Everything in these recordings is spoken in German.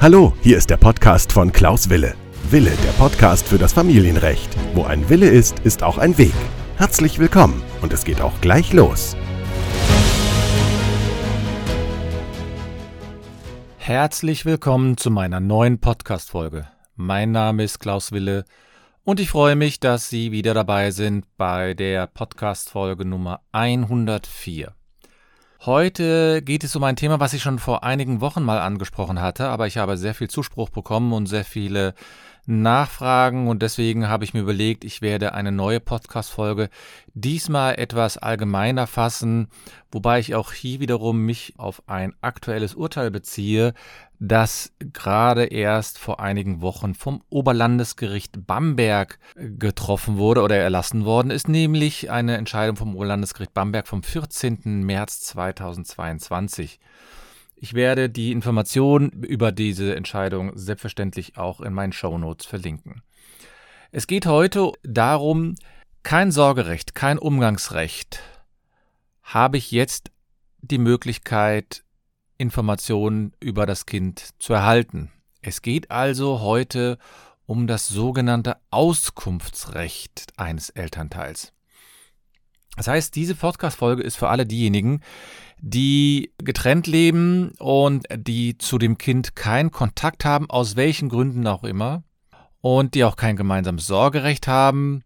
Hallo, hier ist der Podcast von Klaus Wille. Wille, der Podcast für das Familienrecht. Wo ein Wille ist, ist auch ein Weg. Herzlich willkommen und es geht auch gleich los. Herzlich willkommen zu meiner neuen Podcast-Folge. Mein Name ist Klaus Wille und ich freue mich, dass Sie wieder dabei sind bei der Podcast-Folge Nummer 104. Heute geht es um ein Thema, was ich schon vor einigen Wochen mal angesprochen hatte, aber ich habe sehr viel Zuspruch bekommen und sehr viele Nachfragen und deswegen habe ich mir überlegt, ich werde eine neue Podcast-Folge diesmal etwas allgemeiner fassen, wobei ich auch hier wiederum mich auf ein aktuelles Urteil beziehe, das gerade erst vor einigen Wochen vom Oberlandesgericht Bamberg getroffen wurde oder erlassen worden ist, nämlich eine Entscheidung vom Oberlandesgericht Bamberg vom 14. März 2022. Ich werde die Informationen über diese Entscheidung selbstverständlich auch in meinen Shownotes verlinken. Es geht heute darum, kein Sorgerecht, kein Umgangsrecht. Habe ich jetzt die Möglichkeit, Informationen über das Kind zu erhalten? Es geht also heute um das sogenannte Auskunftsrecht eines Elternteils. Das heißt, diese Podcast-Folge ist für alle diejenigen, die getrennt leben und die zu dem Kind keinen Kontakt haben, aus welchen Gründen auch immer, und die auch kein gemeinsames Sorgerecht haben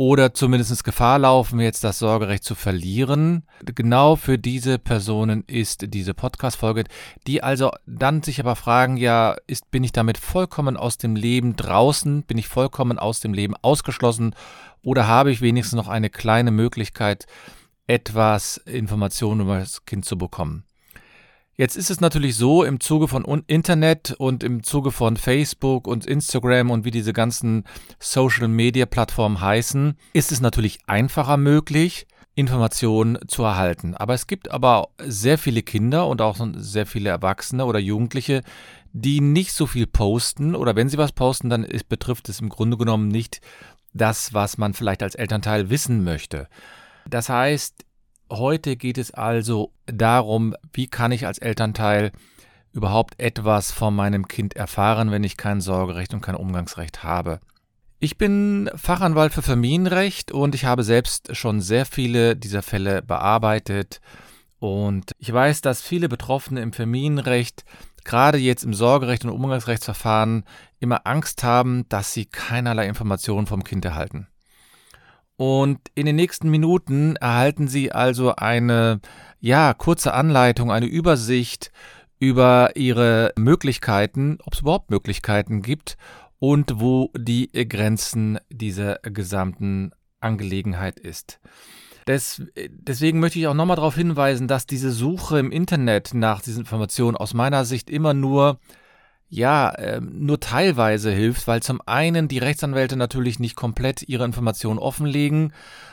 oder zumindest Gefahr laufen, jetzt das Sorgerecht zu verlieren. Genau für diese Personen ist diese Podcast-Folge, die also dann sich aber fragen, ja, ist, bin ich damit vollkommen aus dem Leben draußen? Bin ich vollkommen aus dem Leben ausgeschlossen? Oder habe ich wenigstens noch eine kleine Möglichkeit, etwas Informationen über das Kind zu bekommen. Jetzt ist es natürlich so, im Zuge von Internet und im Zuge von Facebook und Instagram und wie diese ganzen Social-Media-Plattformen heißen, ist es natürlich einfacher möglich, Informationen zu erhalten. Aber es gibt aber sehr viele Kinder und auch sehr viele Erwachsene oder Jugendliche, die nicht so viel posten oder wenn sie was posten, dann ist, betrifft es im Grunde genommen nicht das, was man vielleicht als Elternteil wissen möchte. Das heißt, heute geht es also darum, wie kann ich als Elternteil überhaupt etwas von meinem Kind erfahren, wenn ich kein Sorgerecht und kein Umgangsrecht habe. Ich bin Fachanwalt für Familienrecht und ich habe selbst schon sehr viele dieser Fälle bearbeitet. Und ich weiß, dass viele Betroffene im Familienrecht, gerade jetzt im Sorgerecht und Umgangsrechtsverfahren, immer Angst haben, dass sie keinerlei Informationen vom Kind erhalten. Und in den nächsten Minuten erhalten Sie also eine, ja, kurze Anleitung, eine Übersicht über Ihre Möglichkeiten, ob es überhaupt Möglichkeiten gibt und wo die Grenzen dieser gesamten Angelegenheit ist. Des, deswegen möchte ich auch nochmal darauf hinweisen, dass diese Suche im Internet nach diesen Informationen aus meiner Sicht immer nur ja, äh, nur teilweise hilft, weil zum einen die Rechtsanwälte natürlich nicht komplett ihre Informationen offenlegen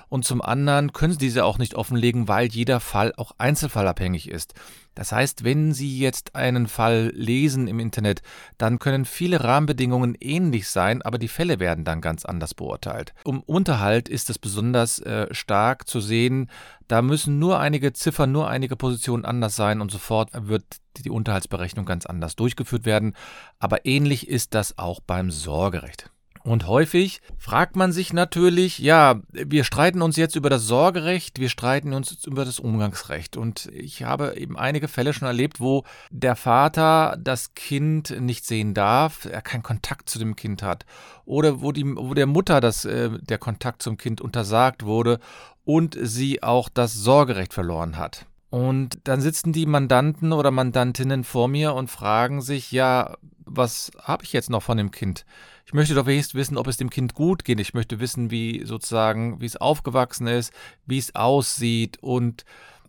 und zum anderen können sie diese auch nicht offenlegen, weil jeder Fall auch einzelfallabhängig ist. Das heißt, wenn Sie jetzt einen Fall lesen im Internet, dann können viele Rahmenbedingungen ähnlich sein, aber die Fälle werden dann ganz anders beurteilt. Um Unterhalt ist es besonders äh, stark zu sehen, da müssen nur einige Ziffern, nur einige Positionen anders sein und sofort wird die Unterhaltsberechnung ganz anders durchgeführt werden. Aber ähnlich ist das auch beim Sorgerecht. Und häufig fragt man sich natürlich, ja, wir streiten uns jetzt über das Sorgerecht, wir streiten uns über das Umgangsrecht. Und ich habe eben einige Fälle schon erlebt, wo der Vater das Kind nicht sehen darf, er keinen Kontakt zu dem Kind hat. Oder wo, die, wo der Mutter das, äh, der Kontakt zum Kind untersagt wurde und sie auch das Sorgerecht verloren hat. Und dann sitzen die Mandanten oder Mandantinnen vor mir und fragen sich, ja, was habe ich jetzt noch von dem Kind? Ich möchte doch wenigstens wissen, ob es dem Kind gut geht. Ich möchte wissen, wie sozusagen, wie es aufgewachsen ist, wie es aussieht und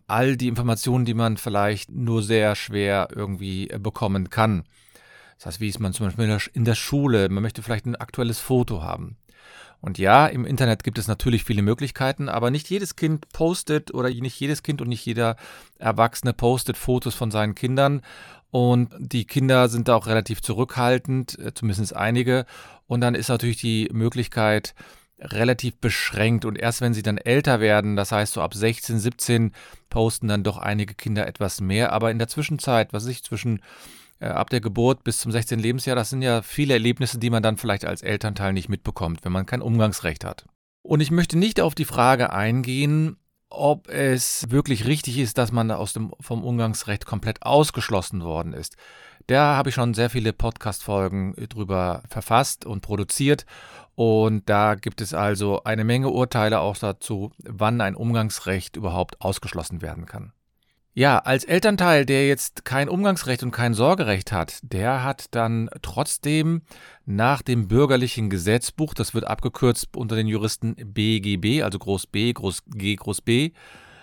all die Informationen, die man vielleicht nur sehr schwer irgendwie äh, bekommen kann. Das heißt, wie ist man zum Beispiel in der Schule? Man möchte vielleicht ein aktuelles Foto haben. Und ja, im Internet gibt es natürlich viele Möglichkeiten, aber nicht jedes Kind postet oder nicht jedes Kind und nicht jeder Erwachsene postet Fotos von seinen Kindern. Und die Kinder sind da auch relativ zurückhaltend, äh, zumindest einige. Und dann ist natürlich die Möglichkeit, relativ beschränkt und erst wenn sie dann älter werden, das heißt so ab 16, 17, posten dann doch einige Kinder etwas mehr. Aber in der Zwischenzeit, was ich zwischen ab der Geburt bis zum 16. Lebensjahr, das sind ja viele Erlebnisse, die man dann vielleicht als Elternteil nicht mitbekommt, wenn man kein Umgangsrecht hat. Und ich möchte nicht auf die Frage eingehen, ob es wirklich richtig ist, dass man aus dem, vom Umgangsrecht komplett ausgeschlossen worden ist. Da habe ich schon sehr viele Podcast-Folgen drüber verfasst und produziert. Und da gibt es also eine Menge Urteile auch dazu, wann ein Umgangsrecht überhaupt ausgeschlossen werden kann. Ja, als Elternteil, der jetzt kein Umgangsrecht und kein Sorgerecht hat, der hat dann trotzdem nach dem bürgerlichen Gesetzbuch, das wird abgekürzt unter den Juristen BGB, also Groß B, Groß G, Groß B,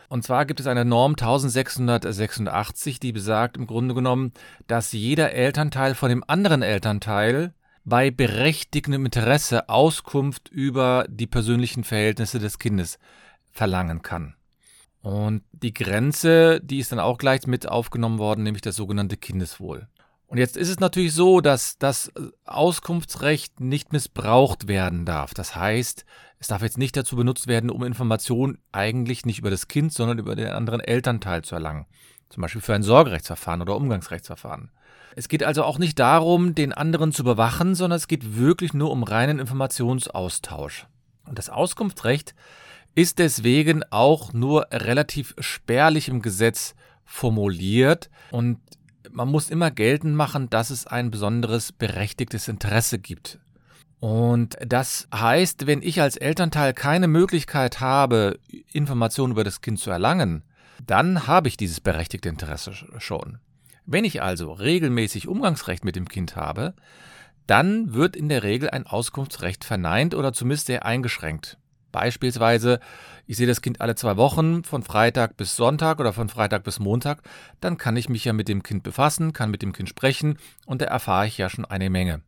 und zwar gibt es eine Norm 1686, die besagt im Grunde genommen, dass jeder Elternteil von dem anderen Elternteil bei berechtigtem Interesse Auskunft über die persönlichen Verhältnisse des Kindes verlangen kann. Und die Grenze, die ist dann auch gleich mit aufgenommen worden, nämlich das sogenannte Kindeswohl. Und jetzt ist es natürlich so, dass das Auskunftsrecht nicht missbraucht werden darf. Das heißt, es darf jetzt nicht dazu benutzt werden, um Informationen eigentlich nicht über das Kind, sondern über den anderen Elternteil zu erlangen. Zum Beispiel für ein Sorgerechtsverfahren oder Umgangsrechtsverfahren. Es geht also auch nicht darum, den anderen zu bewachen, sondern es geht wirklich nur um reinen Informationsaustausch. Und das Auskunftsrecht ist deswegen auch nur relativ spärlich im Gesetz formuliert und man muss immer geltend machen, dass es ein besonderes berechtigtes Interesse gibt. Und das heißt, wenn ich als Elternteil keine Möglichkeit habe, Informationen über das Kind zu erlangen, dann habe ich dieses berechtigte Interesse schon. Wenn ich also regelmäßig Umgangsrecht mit dem Kind habe, dann wird in der Regel ein Auskunftsrecht verneint oder zumindest sehr eingeschränkt. Beispielsweise, ich sehe das Kind alle zwei Wochen, von Freitag bis Sonntag oder von Freitag bis Montag, dann kann ich mich ja mit dem Kind befassen, kann mit dem Kind sprechen und da erfahre ich ja schon eine Menge.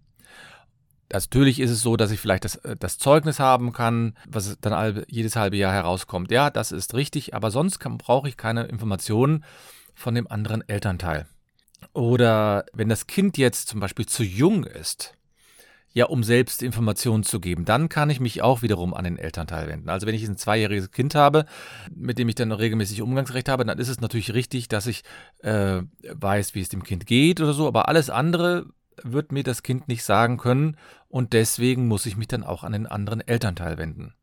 Natürlich ist es so, dass ich vielleicht das, äh, das Zeugnis haben kann, was dann jedes halbe Jahr herauskommt. Ja, das ist richtig, aber sonst kann, brauche ich keine Informationen von dem anderen Elternteil. Oder wenn das Kind jetzt zum Beispiel zu jung ist, ja, um selbst Informationen zu geben. Dann kann ich mich auch wiederum an den Elternteil wenden. Also wenn ich ein zweijähriges Kind habe, mit dem ich dann regelmäßig Umgangsrecht habe, dann ist es natürlich richtig, dass ich äh, weiß, wie es dem Kind geht oder so. Aber alles andere wird mir das Kind nicht sagen können und deswegen muss ich mich dann auch an den anderen Elternteil wenden.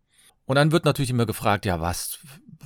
Und dann wird natürlich immer gefragt, ja, was,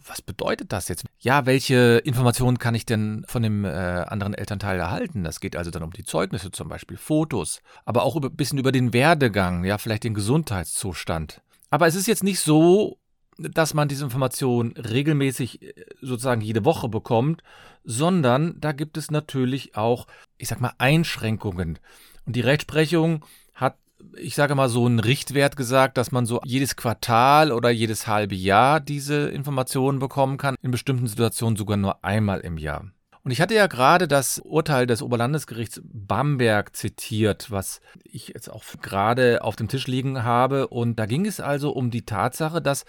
was bedeutet das jetzt? Ja, welche Informationen kann ich denn von dem äh, anderen Elternteil erhalten? Das geht also dann um die Zeugnisse zum Beispiel, Fotos, aber auch ein bisschen über den Werdegang, ja, vielleicht den Gesundheitszustand. Aber es ist jetzt nicht so, dass man diese Informationen regelmäßig äh, sozusagen jede Woche bekommt, sondern da gibt es natürlich auch, ich sag mal, Einschränkungen. Und die Rechtsprechung hat ich sage mal, so einen Richtwert gesagt, dass man so jedes Quartal oder jedes halbe Jahr diese Informationen bekommen kann, in bestimmten Situationen sogar nur einmal im Jahr. Und ich hatte ja gerade das Urteil des Oberlandesgerichts Bamberg zitiert, was ich jetzt auch gerade auf dem Tisch liegen habe. Und da ging es also um die Tatsache, dass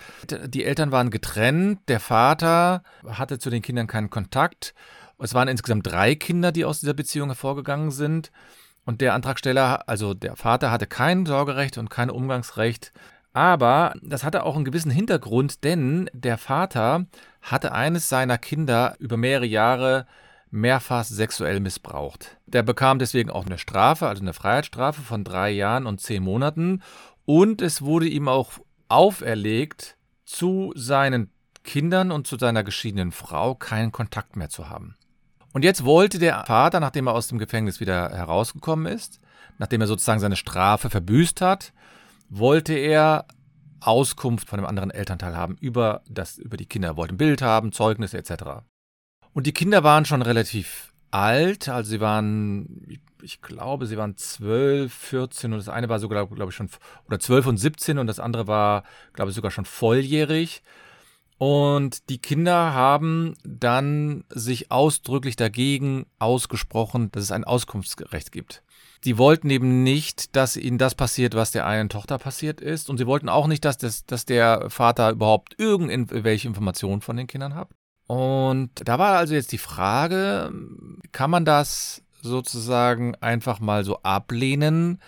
die Eltern waren getrennt, der Vater hatte zu den Kindern keinen Kontakt. Es waren insgesamt drei Kinder, die aus dieser Beziehung hervorgegangen sind. Und der Antragsteller, also der Vater, hatte kein Sorgerecht und kein Umgangsrecht. Aber das hatte auch einen gewissen Hintergrund, denn der Vater hatte eines seiner Kinder über mehrere Jahre mehrfach sexuell missbraucht. Der bekam deswegen auch eine Strafe, also eine Freiheitsstrafe von drei Jahren und zehn Monaten. Und es wurde ihm auch auferlegt, zu seinen Kindern und zu seiner geschiedenen Frau keinen Kontakt mehr zu haben. Und jetzt wollte der Vater, nachdem er aus dem Gefängnis wieder herausgekommen ist, nachdem er sozusagen seine Strafe verbüßt hat, wollte er Auskunft von einem anderen Elternteil haben über, das, über die Kinder. Er wollte ein Bild haben, Zeugnisse etc. Und die Kinder waren schon relativ alt, also sie waren, ich glaube, sie waren 12, 14 und das eine war sogar, glaube ich, schon, oder 12 und 17 und das andere war, glaube ich, sogar schon volljährig. Und die Kinder haben dann sich ausdrücklich dagegen ausgesprochen, dass es ein Auskunftsrecht gibt. Sie wollten eben nicht, dass ihnen das passiert, was der einen Tochter passiert ist. Und sie wollten auch nicht, dass, das, dass der Vater überhaupt irgendwelche Informationen von den Kindern hat. Und da war also jetzt die Frage, kann man das sozusagen einfach mal so ablehnen,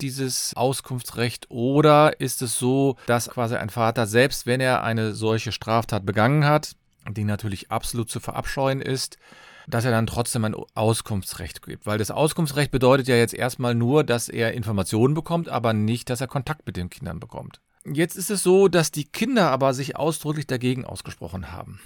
dieses Auskunftsrecht oder ist es so, dass quasi ein Vater, selbst wenn er eine solche Straftat begangen hat, die natürlich absolut zu verabscheuen ist, dass er dann trotzdem ein Auskunftsrecht gibt. Weil das Auskunftsrecht bedeutet ja jetzt erstmal nur, dass er Informationen bekommt, aber nicht, dass er Kontakt mit den Kindern bekommt. Jetzt ist es so, dass die Kinder aber sich ausdrücklich dagegen ausgesprochen haben.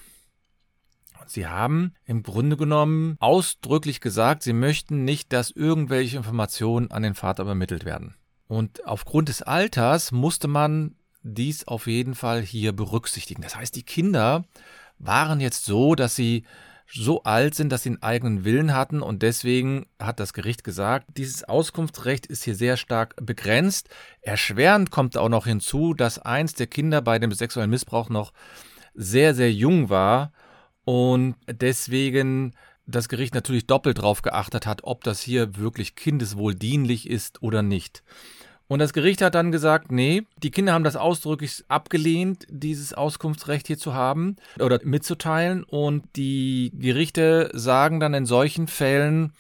Sie haben im Grunde genommen ausdrücklich gesagt, sie möchten nicht, dass irgendwelche Informationen an den Vater übermittelt werden. Und aufgrund des Alters musste man dies auf jeden Fall hier berücksichtigen. Das heißt, die Kinder waren jetzt so, dass sie so alt sind, dass sie einen eigenen Willen hatten und deswegen hat das Gericht gesagt, dieses Auskunftsrecht ist hier sehr stark begrenzt. Erschwerend kommt auch noch hinzu, dass eins der Kinder bei dem sexuellen Missbrauch noch sehr, sehr jung war und deswegen das Gericht natürlich doppelt darauf geachtet hat, ob das hier wirklich kindeswohldienlich ist oder nicht. Und das Gericht hat dann gesagt, nee, die Kinder haben das ausdrücklich abgelehnt, dieses Auskunftsrecht hier zu haben oder mitzuteilen. Und die Gerichte sagen dann in solchen Fällen,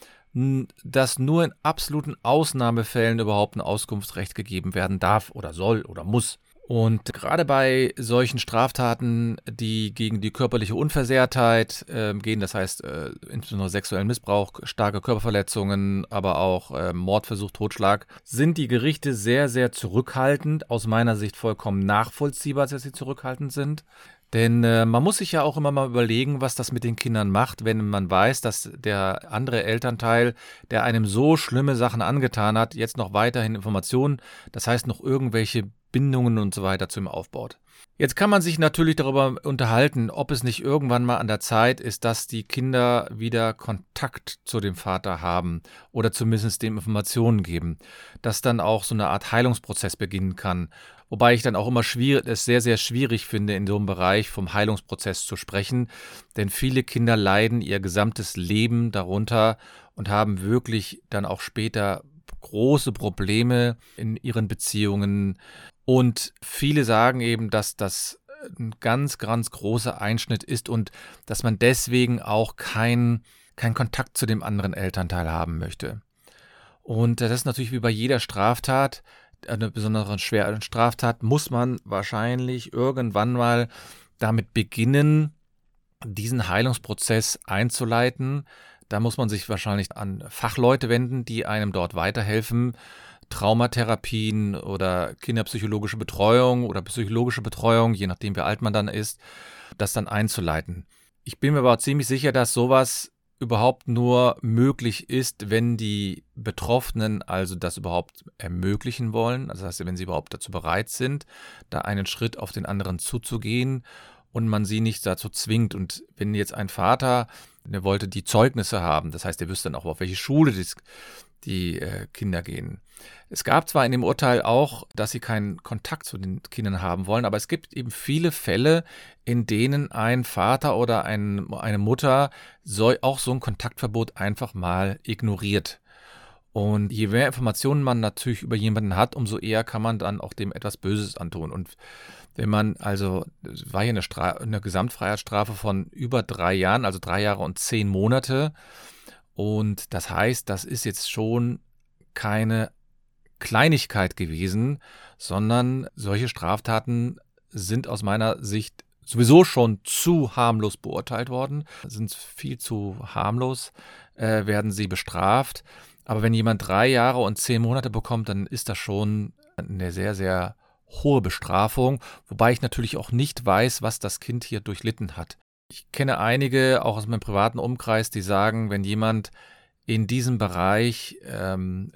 dass nur in absoluten Ausnahmefällen überhaupt ein Auskunftsrecht gegeben werden darf oder soll oder muss. Und gerade bei solchen Straftaten, die gegen die körperliche Unversehrtheit äh, gehen, das heißt äh, insbesondere sexuellen Missbrauch, starke Körperverletzungen, aber auch äh, Mordversuch, Totschlag, sind die Gerichte sehr, sehr zurückhaltend. Aus meiner Sicht vollkommen nachvollziehbar, dass sie zurückhaltend sind. Denn äh, man muss sich ja auch immer mal überlegen, was das mit den Kindern macht, wenn man weiß, dass der andere Elternteil, der einem so schlimme Sachen angetan hat, jetzt noch weiterhin Informationen, das heißt noch irgendwelche Bindungen und so weiter zu ihm aufbaut. Jetzt kann man sich natürlich darüber unterhalten, ob es nicht irgendwann mal an der Zeit ist, dass die Kinder wieder Kontakt zu dem Vater haben oder zumindest dem Informationen geben, dass dann auch so eine Art Heilungsprozess beginnen kann. Wobei ich dann auch immer schwierig, es sehr, sehr schwierig finde, in so einem Bereich vom Heilungsprozess zu sprechen, denn viele Kinder leiden ihr gesamtes Leben darunter und haben wirklich dann auch später große Probleme in ihren Beziehungen, und viele sagen eben, dass das ein ganz, ganz großer Einschnitt ist und dass man deswegen auch keinen kein Kontakt zu dem anderen Elternteil haben möchte. Und das ist natürlich wie bei jeder Straftat, einer besonderen schweren Straftat, muss man wahrscheinlich irgendwann mal damit beginnen, diesen Heilungsprozess einzuleiten. Da muss man sich wahrscheinlich an Fachleute wenden, die einem dort weiterhelfen Traumatherapien oder kinderpsychologische Betreuung oder psychologische Betreuung, je nachdem wie alt man dann ist, das dann einzuleiten. Ich bin mir aber ziemlich sicher, dass sowas überhaupt nur möglich ist, wenn die Betroffenen also das überhaupt ermöglichen wollen. Also das heißt, wenn sie überhaupt dazu bereit sind, da einen Schritt auf den anderen zuzugehen und man sie nicht dazu zwingt. Und wenn jetzt ein Vater, der wollte die Zeugnisse haben, das heißt, er wüsste dann auch, auf welche Schule das die äh, Kinder gehen. Es gab zwar in dem Urteil auch, dass sie keinen Kontakt zu den Kindern haben wollen, aber es gibt eben viele Fälle, in denen ein Vater oder ein, eine Mutter so, auch so ein Kontaktverbot einfach mal ignoriert. Und je mehr Informationen man natürlich über jemanden hat, umso eher kann man dann auch dem etwas Böses antun. Und wenn man, also, es war hier eine, Stra eine Gesamtfreiheitsstrafe von über drei Jahren, also drei Jahre und zehn Monate, und das heißt, das ist jetzt schon keine Kleinigkeit gewesen, sondern solche Straftaten sind aus meiner Sicht sowieso schon zu harmlos beurteilt worden, sind viel zu harmlos, äh, werden sie bestraft. Aber wenn jemand drei Jahre und zehn Monate bekommt, dann ist das schon eine sehr, sehr hohe Bestrafung, wobei ich natürlich auch nicht weiß, was das Kind hier durchlitten hat. Ich kenne einige, auch aus meinem privaten Umkreis, die sagen, wenn jemand in diesem Bereich ähm,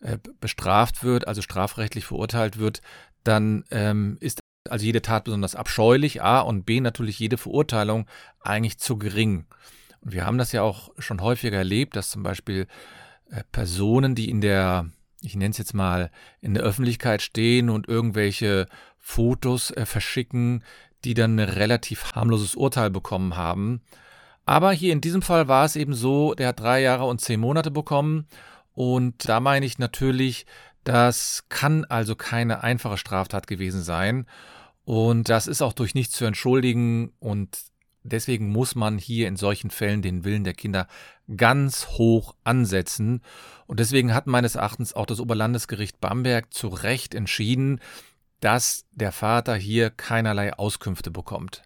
äh, bestraft wird, also strafrechtlich verurteilt wird, dann ähm, ist also jede Tat besonders abscheulich, A und B natürlich jede Verurteilung eigentlich zu gering. Und wir haben das ja auch schon häufiger erlebt, dass zum Beispiel Personen, die in der, ich nenne es jetzt mal, in der Öffentlichkeit stehen und irgendwelche Fotos äh, verschicken, die dann ein relativ harmloses Urteil bekommen haben. Aber hier in diesem Fall war es eben so, der hat drei Jahre und zehn Monate bekommen. Und da meine ich natürlich, das kann also keine einfache Straftat gewesen sein. Und das ist auch durch nichts zu entschuldigen. Und deswegen muss man hier in solchen Fällen den Willen der Kinder ganz hoch ansetzen. Und deswegen hat meines Erachtens auch das Oberlandesgericht Bamberg zu Recht entschieden, dass der Vater hier keinerlei Auskünfte bekommt.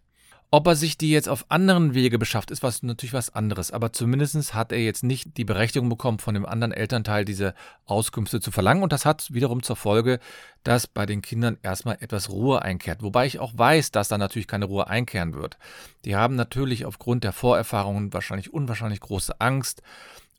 Ob er sich die jetzt auf anderen Wege beschafft, ist was natürlich was anderes. Aber zumindest hat er jetzt nicht die Berechtigung bekommen, von dem anderen Elternteil diese Auskünfte zu verlangen. Und das hat wiederum zur Folge, dass bei den Kindern erstmal etwas Ruhe einkehrt. Wobei ich auch weiß, dass da natürlich keine Ruhe einkehren wird. Die haben natürlich aufgrund der Vorerfahrungen wahrscheinlich unwahrscheinlich große Angst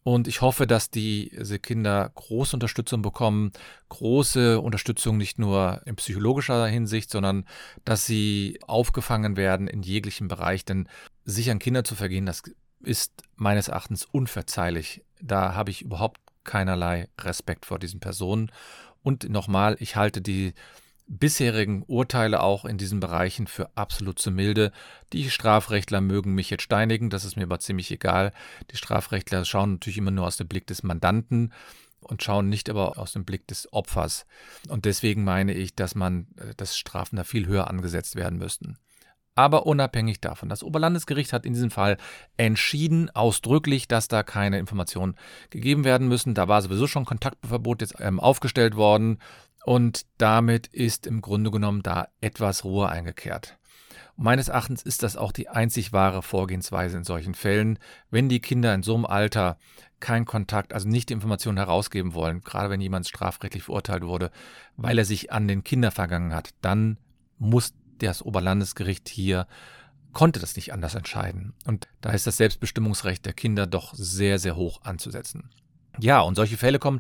und ich hoffe, dass diese Kinder große Unterstützung bekommen, große Unterstützung nicht nur in psychologischer Hinsicht, sondern dass sie aufgefangen werden in jeglichem Bereich. Denn sich an Kinder zu vergehen, das ist meines Erachtens unverzeihlich. Da habe ich überhaupt keinerlei Respekt vor diesen Personen. Und nochmal, ich halte die bisherigen Urteile auch in diesen Bereichen für absolut zu milde. Die Strafrechtler mögen mich jetzt steinigen, das ist mir aber ziemlich egal. Die Strafrechtler schauen natürlich immer nur aus dem Blick des Mandanten und schauen nicht aber aus dem Blick des Opfers. Und deswegen meine ich, dass man, äh, dass Strafen da viel höher angesetzt werden müssten. Aber unabhängig davon, das Oberlandesgericht hat in diesem Fall entschieden, ausdrücklich, dass da keine Informationen gegeben werden müssen. Da war sowieso schon Kontaktverbot jetzt ähm, aufgestellt worden und damit ist im Grunde genommen da etwas Ruhe eingekehrt. Meines Erachtens ist das auch die einzig wahre Vorgehensweise in solchen Fällen, wenn die Kinder in so einem Alter keinen Kontakt, also nicht die Informationen herausgeben wollen, gerade wenn jemand strafrechtlich verurteilt wurde, weil er sich an den Kinder vergangen hat, dann muss das Oberlandesgericht hier konnte das nicht anders entscheiden. Und da ist das Selbstbestimmungsrecht der Kinder doch sehr, sehr hoch anzusetzen. Ja, und solche Fälle kommen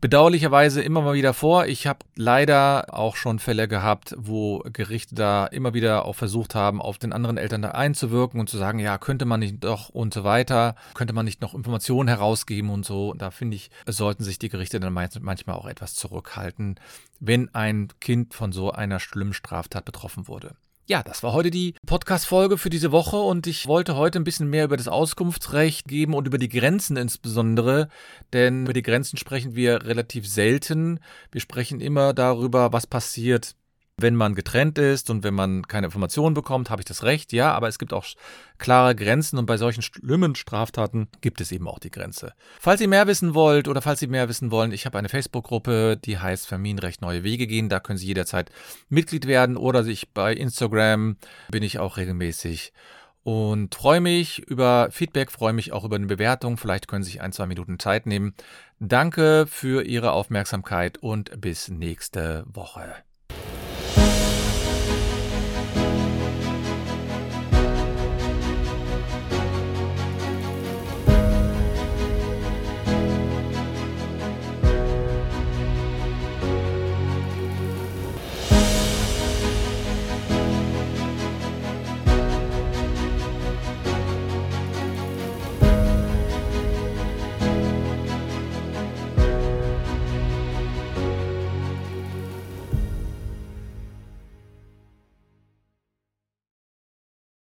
bedauerlicherweise immer mal wieder vor. Ich habe leider auch schon Fälle gehabt, wo Gerichte da immer wieder auch versucht haben, auf den anderen Eltern da einzuwirken und zu sagen, ja, könnte man nicht doch und so weiter, könnte man nicht noch Informationen herausgeben und so. Da finde ich, sollten sich die Gerichte dann manchmal auch etwas zurückhalten, wenn ein Kind von so einer schlimmen Straftat betroffen wurde. Ja, das war heute die Podcast-Folge für diese Woche und ich wollte heute ein bisschen mehr über das Auskunftsrecht geben und über die Grenzen insbesondere, denn über die Grenzen sprechen wir relativ selten. Wir sprechen immer darüber, was passiert, wenn man getrennt ist und wenn man keine Informationen bekommt, habe ich das Recht, ja, aber es gibt auch klare Grenzen und bei solchen schlimmen Straftaten gibt es eben auch die Grenze. Falls ihr mehr wissen wollt oder falls Sie mehr wissen wollen, ich habe eine Facebook-Gruppe, die heißt Familienrecht Neue Wege gehen, da können Sie jederzeit Mitglied werden oder sich bei Instagram bin ich auch regelmäßig und freue mich über Feedback, freue mich auch über eine Bewertung. Vielleicht können Sie sich ein, zwei Minuten Zeit nehmen. Danke für Ihre Aufmerksamkeit und bis nächste Woche. thank you